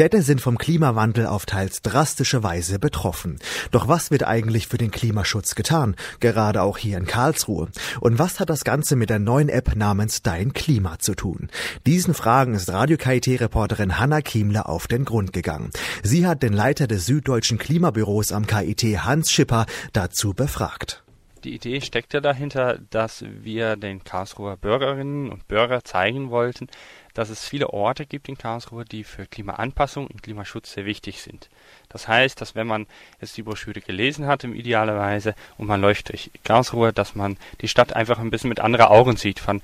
Städte sind vom Klimawandel auf teils drastische Weise betroffen. Doch was wird eigentlich für den Klimaschutz getan? Gerade auch hier in Karlsruhe. Und was hat das Ganze mit der neuen App namens Dein Klima zu tun? Diesen Fragen ist Radio KIT-Reporterin Hanna Kiemler auf den Grund gegangen. Sie hat den Leiter des Süddeutschen Klimabüros am KIT Hans Schipper dazu befragt. Die Idee steckte dahinter, dass wir den Karlsruher Bürgerinnen und Bürgern zeigen wollten, dass es viele Orte gibt in Karlsruhe, die für Klimaanpassung und Klimaschutz sehr wichtig sind. Das heißt, dass wenn man jetzt die Broschüre gelesen hat, im idealerweise, und man läuft durch Karlsruhe, dass man die Stadt einfach ein bisschen mit anderen Augen sieht, von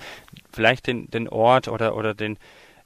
vielleicht den, den Ort oder, oder den,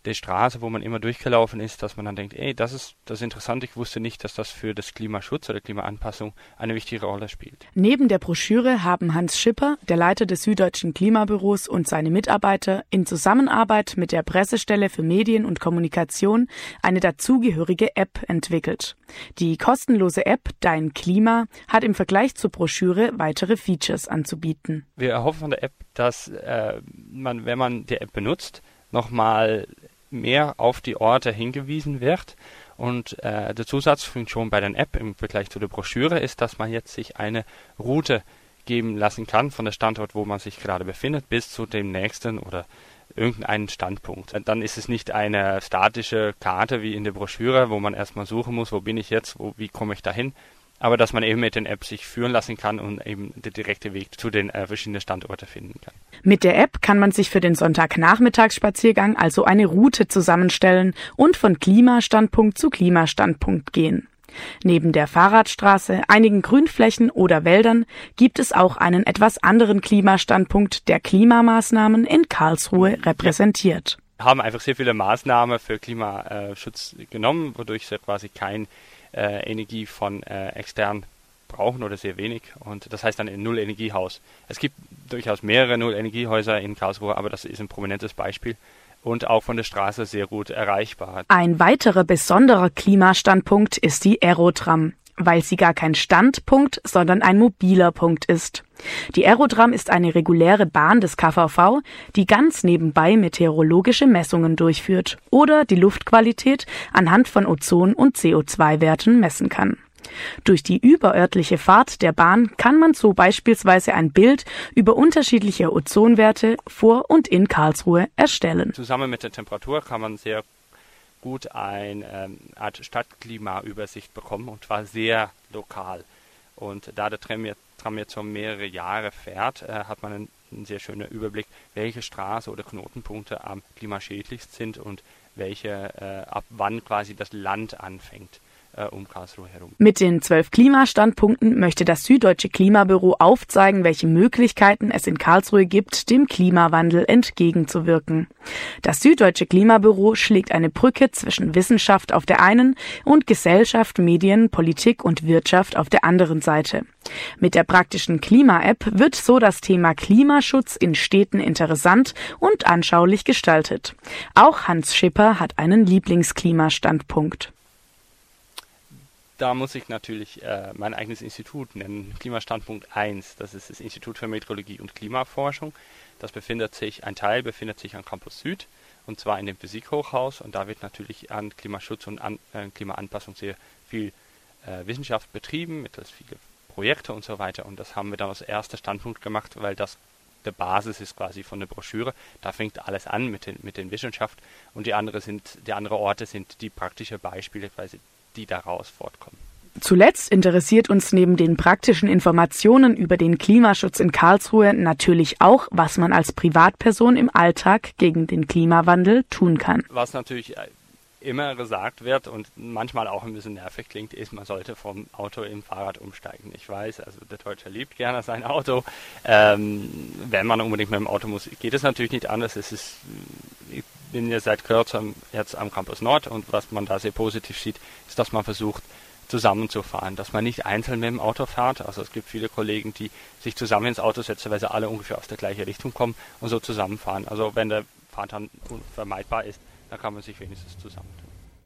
der Straße, wo man immer durchgelaufen ist, dass man dann denkt, ey, das ist das ist interessant, ich wusste nicht, dass das für das Klimaschutz oder Klimaanpassung eine wichtige Rolle spielt. Neben der Broschüre haben Hans Schipper, der Leiter des Süddeutschen Klimabüros und seine Mitarbeiter in Zusammenarbeit mit der Pressestelle für Medien und Kommunikation eine dazugehörige App entwickelt. Die kostenlose App Dein Klima hat im Vergleich zur Broschüre weitere Features anzubieten. Wir erhoffen von der App, dass äh, man, wenn man die App benutzt, nochmal mehr auf die Orte hingewiesen wird. Und äh, der Zusatzfunktion bei der App im Vergleich zu der Broschüre ist, dass man jetzt sich eine Route geben lassen kann von der Standort, wo man sich gerade befindet, bis zu dem nächsten oder irgendeinen Standpunkt. Dann ist es nicht eine statische Karte wie in der Broschüre, wo man erstmal suchen muss, wo bin ich jetzt, wo, wie komme ich dahin, aber dass man eben mit den Apps sich führen lassen kann und eben der direkte Weg zu den äh, verschiedenen Standorten finden kann. Mit der App kann man sich für den Sonntagnachmittagsspaziergang also eine Route zusammenstellen und von Klimastandpunkt zu Klimastandpunkt gehen. Neben der Fahrradstraße, einigen Grünflächen oder Wäldern gibt es auch einen etwas anderen Klimastandpunkt, der Klimamaßnahmen in Karlsruhe repräsentiert. Wir haben einfach sehr viele Maßnahmen für Klimaschutz genommen, wodurch es quasi kein äh, Energie von äh, extern brauchen oder sehr wenig. Und das heißt dann ein Null-Energiehaus. Es gibt durchaus mehrere Null-Energiehäuser in Karlsruhe, aber das ist ein prominentes Beispiel und auch von der Straße sehr gut erreichbar. Ein weiterer besonderer Klimastandpunkt ist die Aerotram weil sie gar kein Standpunkt, sondern ein mobiler Punkt ist. Die Aerodram ist eine reguläre Bahn des KVV, die ganz nebenbei meteorologische Messungen durchführt oder die Luftqualität anhand von Ozon- und CO2-Werten messen kann. Durch die überörtliche Fahrt der Bahn kann man so beispielsweise ein Bild über unterschiedliche Ozonwerte vor und in Karlsruhe erstellen. Zusammen mit der Temperatur kann man sehr gut eine ähm, Art Stadtklimaübersicht bekommen und zwar sehr lokal. Und da der Tram jetzt, Tram jetzt schon mehrere Jahre fährt, äh, hat man einen, einen sehr schönen Überblick, welche Straße oder Knotenpunkte am klimaschädlichst sind und welche äh, ab wann quasi das Land anfängt um Karlsruhe herum. Mit den zwölf Klimastandpunkten möchte das Süddeutsche Klimabüro aufzeigen, welche Möglichkeiten es in Karlsruhe gibt, dem Klimawandel entgegenzuwirken. Das Süddeutsche Klimabüro schlägt eine Brücke zwischen Wissenschaft auf der einen und Gesellschaft, Medien, Politik und Wirtschaft auf der anderen Seite. Mit der praktischen Klima-App wird so das Thema Klimaschutz in Städten interessant und anschaulich gestaltet. Auch Hans Schipper hat einen Lieblingsklimastandpunkt da muss ich natürlich äh, mein eigenes Institut nennen, Klimastandpunkt 1. Das ist das Institut für Meteorologie und Klimaforschung. Das befindet sich, ein Teil befindet sich am Campus Süd und zwar in dem Physikhochhaus und da wird natürlich an Klimaschutz und an, äh, Klimaanpassung sehr viel äh, Wissenschaft betrieben, mittels viele Projekte und so weiter und das haben wir dann als erster Standpunkt gemacht, weil das der Basis ist quasi von der Broschüre. Da fängt alles an mit den, mit den Wissenschaft und die andere sind, die andere Orte sind die praktischen Beispiele, quasi die daraus fortkommen. Zuletzt interessiert uns neben den praktischen Informationen über den Klimaschutz in Karlsruhe natürlich auch, was man als Privatperson im Alltag gegen den Klimawandel tun kann. Was natürlich äh, immer gesagt wird und manchmal auch ein bisschen nervig klingt, ist, man sollte vom Auto im Fahrrad umsteigen. Ich weiß, also der Deutsche liebt gerne sein Auto. Ähm, wenn man unbedingt mit dem Auto muss, geht es natürlich nicht anders. Es ist, bin ja seit kürzerem jetzt am Campus Nord und was man da sehr positiv sieht, ist, dass man versucht, zusammenzufahren, dass man nicht einzeln mit dem Auto fährt. Also es gibt viele Kollegen, die sich zusammen ins Auto setzen, weil sie alle ungefähr aus der gleichen Richtung kommen und so zusammenfahren. Also wenn der Fahrt dann unvermeidbar ist, dann kann man sich wenigstens zusammentun.